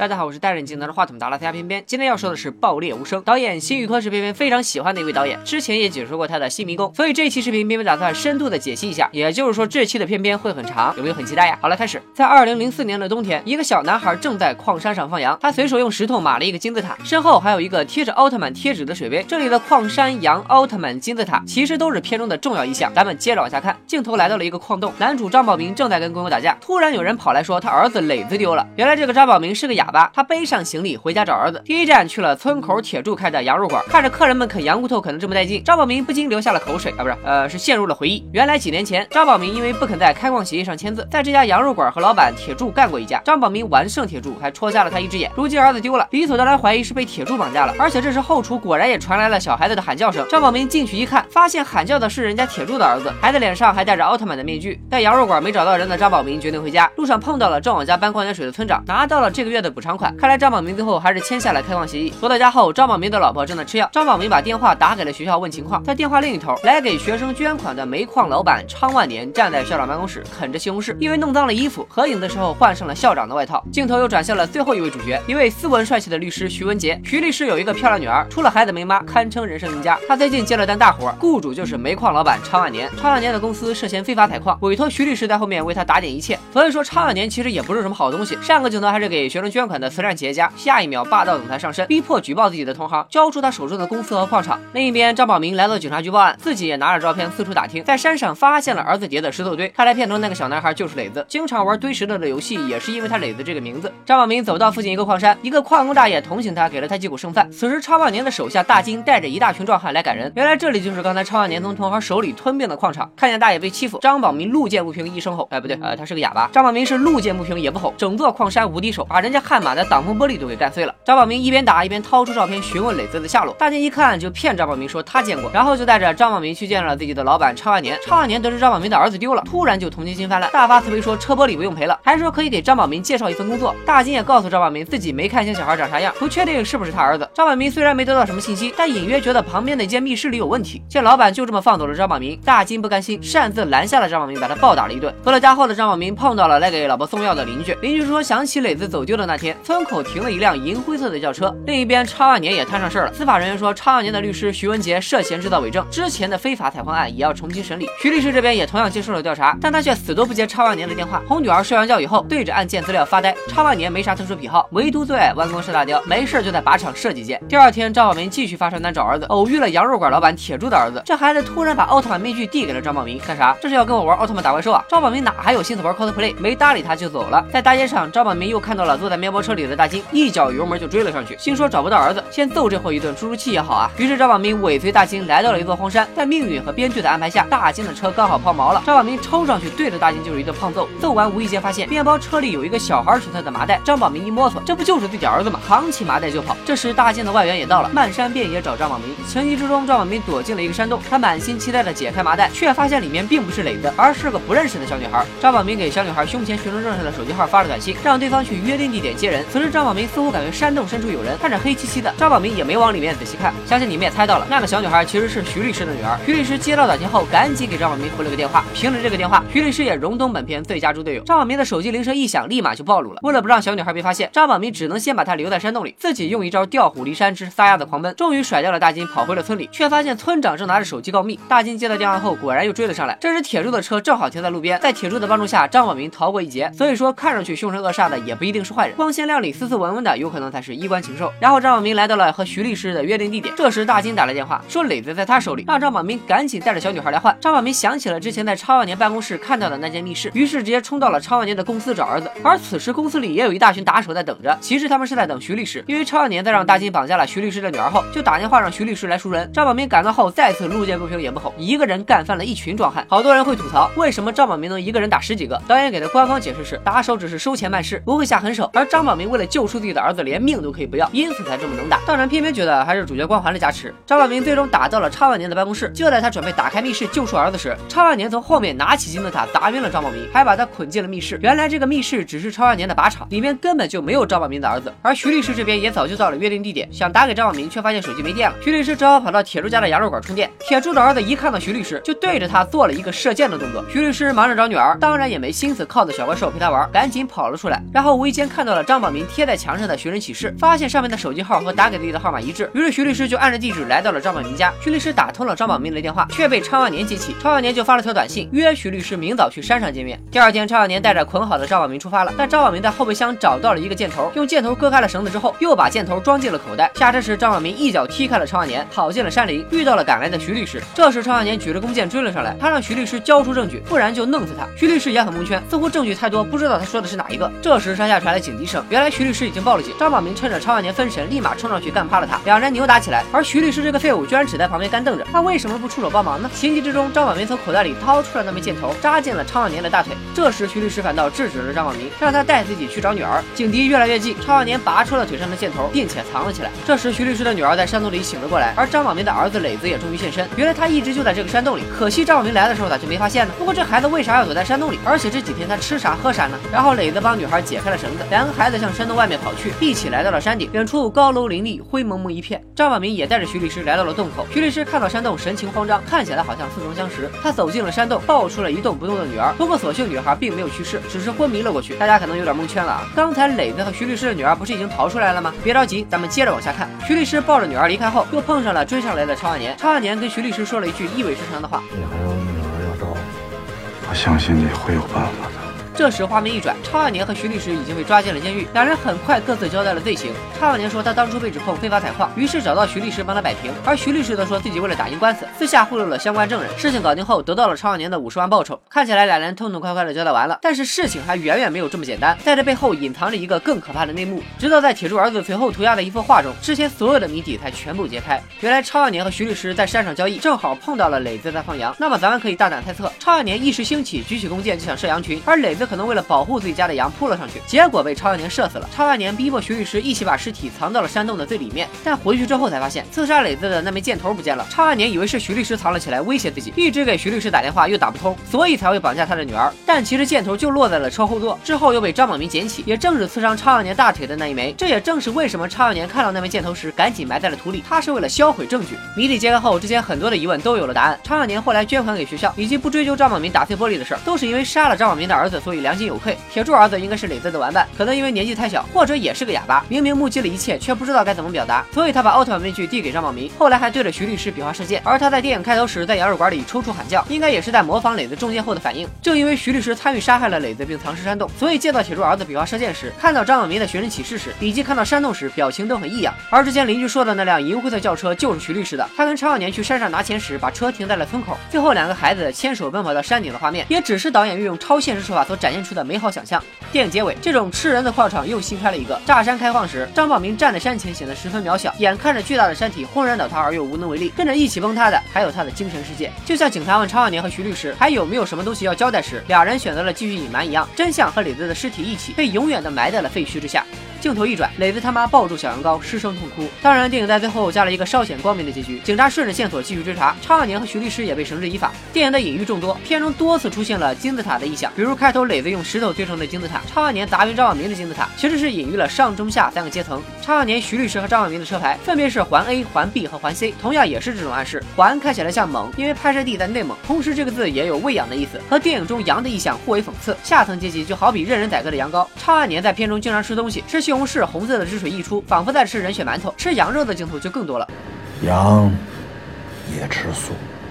大家好，我是戴着眼镜拿着话筒打拉斯家偏偏。今天要说的是《爆裂无声》，导演辛宇科是偏偏非常喜欢的一位导演，之前也解说过他的《新迷宫》，所以这期视频偏偏打算深度的解析一下。也就是说，这期的偏偏会很长，有没有很期待呀？好了，开始。在二零零四年的冬天，一个小男孩正在矿山上放羊，他随手用石头码了一个金字塔，身后还有一个贴着奥特曼贴纸的水杯。这里的矿山、羊、奥特曼、金字塔其实都是片中的重要意象。咱们接着往下看，镜头来到了一个矿洞，男主张宝明正在跟工友打架，突然有人跑来说他儿子磊子丢了。原来这个张宝明是个哑巴，他背上行李回家找儿子。第一站去了村口铁柱开的羊肉馆，看着客人们啃羊骨头啃得这么带劲，张宝明不禁流下了口水啊，不是，呃，是陷入了回忆。原来几年前，张宝明因为不肯在开矿协议上签字，在这家羊肉馆和老板铁柱干过一架。张宝明完胜铁柱，还戳瞎了他一只眼。如今儿子丢了，理所当然怀疑是被铁柱绑架了。而且这时后厨果然也传来了小孩子的喊叫声。张宝明进去一看，发现喊叫的是人家铁柱的儿子，孩子脸上还戴着奥特曼的面具。在羊肉馆没找到人的张宝明决定回家，路上碰到了正往家搬矿泉水的村长，拿到了这个月的补补偿款。看来张宝明最后还是签下了开矿协议。回到家后，张宝明的老婆正在吃药，张宝明把电话打给了学校问情况。在电话另一头，来给学生捐款的煤矿老板昌万年站在校长办公室啃着西红柿，因为弄脏了衣服，合影的时候换上了校长的外套。镜头又转向了最后一位主角，一位斯文帅气的律师徐文杰。徐律师有一个漂亮女儿，出了孩子没妈，堪称人生赢家。他最近接了单大活，雇主就是煤矿老板昌万年。昌万年的公司涉嫌非法采矿，委托徐律师在后面为他打点一切。所以说昌万年其实也不是什么好东西。上个镜头还是给学生捐捐款的慈善企业家，下一秒霸道总裁上身，逼迫举报自己的同行，交出他手中的公司和矿场。另一边，张宝明来到警察局报案，自己也拿着照片四处打听，在山上发现了儿子叠的石头堆。看来片中那个小男孩就是磊子，经常玩堆石头的游戏，也是因为他磊子这个名字。张宝明走到附近一个矿山，一个矿工大爷同情他，给了他几口剩饭。此时，超万年的手下大金带着一大群壮汉来赶人。原来这里就是刚才超万年从同行手里吞并的矿场。看见大爷被欺负，张宝明路见不平一声吼，哎，不对，呃，他是个哑巴。张宝明是路见不平也不吼，整座矿山无敌手，把人家悍马的挡风玻璃都给干碎了。张宝明一边打一边掏出照片询问磊子的下落。大金一看就骗张宝明说他见过，然后就带着张宝明去见了自己的老板超万年。超万年得知张宝明的儿子丢了，突然就同情心泛滥，大发慈悲说车玻璃不用赔了，还说可以给张宝明介绍一份工作。大金也告诉张宝明自己没看清小孩长啥样，不确定是不是他儿子。张宝明虽然没得到什么信息，但隐约觉得旁边那间密室里有问题。见老板就这么放走了张宝明，大金不甘心，擅自拦下了张宝明，把他暴打了一顿。回了家后的张宝明碰到了来给老婆送药的邻居，邻居说想起磊子走丢的那天，村口停了一辆银灰色的轿车。另一边，超万年也摊上事儿了。司法人员说，超万年的律师徐文杰涉嫌制造伪证，之前的非法采矿案也要重新审理。徐律师这边也同样接受了调查，但他却死都不接超万年的电话。哄女儿睡完觉以后，对着案件资料发呆。超万年没啥特殊癖好，唯独最爱弯弓射大雕，没事就在靶场射几箭。第二天，张宝明继续发传单找儿子，偶遇了羊肉馆老板铁柱的儿子。这孩子突然把奥特曼面具递给了张宝明，干啥？这是要跟我玩奥特曼打怪兽啊？张宝明哪还有心思玩 cosplay？没搭理他就走了。在大街上，张宝明又看到了坐在面面包车里的大金，一脚油门就追了上去，心说找不到儿子，先揍这货一顿出出气也好啊。于是张宝明尾随大金来到了一座荒山，在命运和编剧的安排下，大金的车刚好抛锚了，张宝明冲上去对着大金就是一顿胖揍。揍完无意间发现面包车里有一个小孩存在的麻袋，张宝明一摸索，这不就是自己儿子吗？扛起麻袋就跑。这时大金的外援也到了，漫山遍野找张宝明。情急之中，张宝明躲进了一个山洞，他满心期待的解开麻袋，却发现里面并不是磊子，而是个不认识的小女孩。张宝明给小女孩胸前学生证上的手机号发了短信，让对方去约定地点接人。此时张宝明似乎感觉山洞深处有人，看着黑漆漆的，张宝明也没往里面仔细看。相信你们也猜到了，那个小女孩其实是徐律师的女儿。徐律师接到短信后，赶紧给张宝明回了个电话。凭着这个电话，徐律师也荣登本片最佳猪队友。张宝明的手机铃声一响，立马就暴露了。为了不让小女孩被发现，张宝明只能先把她留在山洞里，自己用一招调虎离山之撒丫子狂奔，终于甩掉了大金，跑回了村里，却发现村长正拿着手机告密。大金接到电话后，果然又追了上来。这时铁柱的车正好停在路边，在铁柱的帮助下，张宝明逃过一劫。所以说，看上去凶神恶煞的也不一定是坏人，光鲜亮丽、斯斯文文的有可能才是衣冠禽兽。然后张宝明来到了和徐律师的约定地点，这时大金打来电话，说磊子在他手里，让张宝明赶紧带着小女孩来换。张宝明想起了之前在超万年办公室看到的那间密室，于是直接冲到了超万年的公司找儿子。而此时公司里也有一大群打手在等着，其实他们是在等徐律师，因为超万年在让大金绑架了徐律师的女儿后，就打电话让徐律师来赎人。张宝明赶到后，再次路见不平也不吼，一个人干翻了一群壮汉。好多人会吐槽，为什么张宝明能一个人打十几个？导演给的官方解释是，打手只是收钱办事，不会下狠手，而张张宝明为了救出自己的儿子，连命都可以不要，因此才这么能打。当然，偏偏觉得还是主角光环的加持。张宝明最终打到了超万年的办公室，就在他准备打开密室救出儿子时，超万年从后面拿起金字塔砸晕了张宝明，还把他捆进了密室。原来这个密室只是超万年的靶场，里面根本就没有张宝明的儿子。而徐律师这边也早就到了约定地点，想打给张宝明，却发现手机没电了。徐律师只好跑到铁柱家的羊肉馆充电。铁柱的儿子一看到徐律师，就对着他做了一个射箭的动作。徐律师忙着找女儿，当然也没心思靠着小怪兽陪他玩，赶紧跑了出来。然后无意间看到了。张宝民贴在墙上的寻人启事，发现上面的手机号和打给自己的号码一致，于是徐律师就按着地址来到了张宝民家。徐律师打通了张宝民的电话，却被昌万年接起。昌万年就发了条短信，约徐律师明早去山上见面。第二天，昌万年带着捆好的张宝民出发了，但张宝民在后备箱找到了一个箭头，用箭头割开了绳子之后，又把箭头装进了口袋。下车时，张宝民一脚踢开了昌万年，跑进了山林，遇到了赶来的徐律师。这时，昌万年举着弓箭追了上来，他让徐律师交出证据，不然就弄死他。徐律师也很蒙圈，似乎证据太多，不知道他说的是哪一个。这时，山下传来警笛声，原来徐律师已经报了警。张宝民趁着昌万年分神，立马冲上去干趴了他，两人扭打起来。而徐律师这个废物居然只在旁边干瞪着，他为什么不出手帮忙呢？情急之中，张宝民从口袋里掏出了那枚箭头，扎进了昌万年的大腿。这时，徐律师反倒制止了张宝民，让他带自己去找女儿。警笛越来越近，昌万年拔出了腿上的箭头，并且藏了起来。这时，徐律师的女儿在山洞里醒了过来，而张宝民的儿子磊子也终于现身。原来他一直就在这个山洞里，可惜张宝民来的时候咋就没发现呢？不过这孩子为啥要躲在山洞里？而且这几天他吃啥喝啥呢？然后磊子帮女孩解开了绳子，两个孩子向山洞外面跑去，一起来到了山顶。远处高楼林立，灰蒙蒙一片。张宝民也带着徐律师来到了洞口。徐律师看到山洞，神情慌张，看起来好像似曾相识。他走进了山洞，抱出了一动不动的女儿。不过所幸女孩并没有去世，只是昏迷了过去。大家可能有点蒙圈了啊！刚才磊子和徐律师的女儿不是已经逃出来了吗？别着急，咱们接着往下看。徐律师抱着女儿离开后，又碰上了追上来的超万年。超万年跟徐律师说了一句意味深长的话：“你还有女儿要找，我相信你会有办法的。”这时画面一转，超万年和徐律师已经被抓进了监狱，两人很快各自交代了罪行。超万年说他当初被指控非法采矿，于是找到徐律师帮他摆平，而徐律师则说自己为了打赢官司，私下贿赂了相关证人。事情搞定后，得到了超万年的五十万报酬。看起来两人痛痛快快的交代完了，但是事情还远远没有这么简单，在这背后隐藏着一个更可怕的内幕。直到在铁柱儿子随后涂鸦的一幅画中，之前所有的谜底才全部揭开。原来超万年和徐律师在山上交易，正好碰到了磊子在放羊。那么咱们可以大胆猜测，超万年一时兴起，举起弓箭就想射羊群，而磊子可能为了保护自己。家的羊扑了上去，结果被超万年射死了。超万年逼迫徐律师一起把尸体藏到了山洞的最里面，但回去之后才发现刺杀磊子的那枚箭头不见了。超万年以为是徐律师藏了起来威胁自己，一直给徐律师打电话又打不通，所以才会绑架他的女儿。但其实箭头就落在了车后座，之后又被张宝明捡起，也正是刺伤超万年大腿的那一枚。这也正是为什么超万年看到那枚箭头时赶紧埋在了土里，他是为了销毁证据。谜底揭开后，之前很多的疑问都有了答案。超万年后来捐款给学校，以及不追究张宝明打碎玻璃的事，都是因为杀了张宝明的儿子，所所以良心有愧。铁柱儿子应该是磊子的玩伴，可能因为年纪太小，或者也是个哑巴，明明目击了一切，却不知道该怎么表达，所以他把奥特曼面具递给张宝明，后来还对着徐律师比划射箭。而他在电影开头时在羊肉馆里抽搐喊叫，应该也是在模仿磊子中箭后的反应。正因为徐律师参与杀害了磊子并藏尸山洞，所以见到铁柱儿子比划射箭时，看到张宝明的寻人启事时，以及看到山洞时，表情都很异样。而之前邻居说的那辆银灰色轿车就是徐律师的，他跟常小年去山上拿钱时，把车停在了村口，最后两个孩子牵手奔跑到山顶的画面，也只是导演运用超现实手法所展现出的美好想象。电影结尾，这种吃人的矿场又新开了一个。炸山开矿时，张宝明站在山前显得十分渺小，眼看着巨大的山体轰然倒塌而又无能为力，跟着一起崩塌的还有他的精神世界。就像警察问常少年和徐律师还有没有什么东西要交代时，俩人选择了继续隐瞒一样，真相和磊子的尸体。一起被永远的埋在了废墟之下。镜头一转，磊子他妈抱住小羊羔，失声痛哭。当然，电影在最后加了一个稍显光明的结局，警察顺着线索继续追查，超少年和徐律师也被绳之以法。电影的隐喻众多，片中多次出现了金字塔的意象，比如开头磊子用石头堆成的金字塔，超少年砸晕张万明的金字塔，其实是隐喻了上中下三个阶层。超少年、徐律师和张万明的车牌分别是环 A、环 B 和环 C，同样也是这种暗示。环看起来像蒙，因为拍摄地在内蒙，同时这个字也有喂养的意思，和电影中羊的意象互为讽刺。下层阶级就好比任人宰割的羊羔。超少年在片中经常吃东西，吃西红柿，红色的。汁水溢出，仿佛在吃人血馒头。吃羊肉的镜头就更多了。羊也吃素。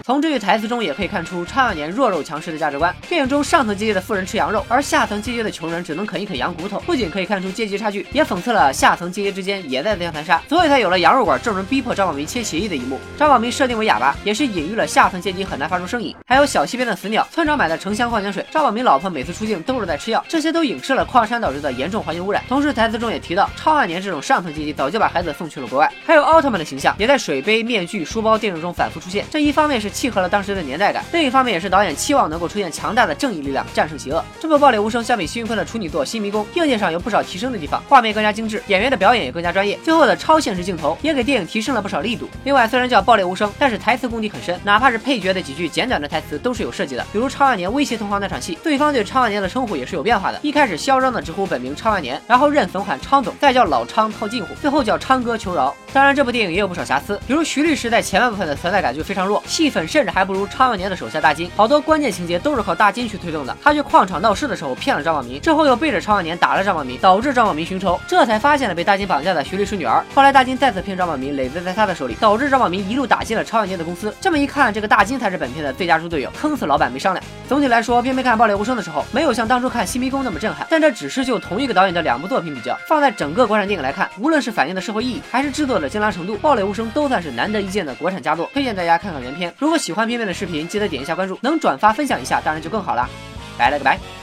从这句台词中也可以看出超少年弱肉强食的价值观。电影中上层阶级的富人吃羊肉，而下层阶级的穷人只能啃一啃羊骨头，不仅可以看出阶级差距，也讽刺了下层阶级之间也在自相残杀，所以才有了羊肉馆众人逼迫张宝明签协议的一幕。张宝明设定为哑巴，也是隐喻了下层阶级很难发出声音。还有小溪边的死鸟，村长买的城乡矿泉水，张宝明老婆每次出镜都是在吃药，这些都影射了矿山导致的严重环境污染。同时台词中也提到，超万年这种上层阶级早就把孩子送去了国外。还有奥特曼的形象也在水杯、面具、书包电影中反复出现，这一方面是契合了当时的年。代感，另一方面也是导演期望能够出现强大的正义力量战胜邪恶。这部《爆裂无声》相比辛云坤的处女作《新迷宫》，硬件上有不少提升的地方，画面更加精致，演员的表演也更加专业。最后的超现实镜头也给电影提升了不少力度。另外，虽然叫《爆裂无声》，但是台词功底很深，哪怕是配角的几句简短的台词都是有设计的。比如超万年威胁同行那场戏，对方对超万年的称呼也是有变化的。一开始嚣张的直呼本名超万年，然后认怂喊昌总，再叫老昌套近乎，最后叫昌哥求饶。当然，这部电影也有不少瑕疵，比如徐律师在前半部分的存在感就非常弱，戏份甚至还不如昌万年的手下大金，好多关键情节都是靠大金去推动的。他去矿场闹事的时候骗了张宝明，之后又背着昌万年打了张宝明，导致张宝明寻仇，这才发现了被大金绑架的徐律师女儿。后来大金再次骗张宝明，累罪在他的手里，导致张宝明一路打进了昌万年的公司。这么一看，这个大金才是本片的最佳猪队友，坑死老板没商量。总体来说，片片看《爆裂无声》的时候，没有像当初看《新迷宫》那么震撼，但这只是就同一个导演的两部作品比较，放在整个国产电影来看，无论是反映的社会意义，还是制作的精良程度，《爆裂无声》都算是难得一见的国产佳作，推荐大家看看原片。如果喜欢片片的视频，记得点一下关注，能转发分享一下，当然就更好啦。拜了个拜。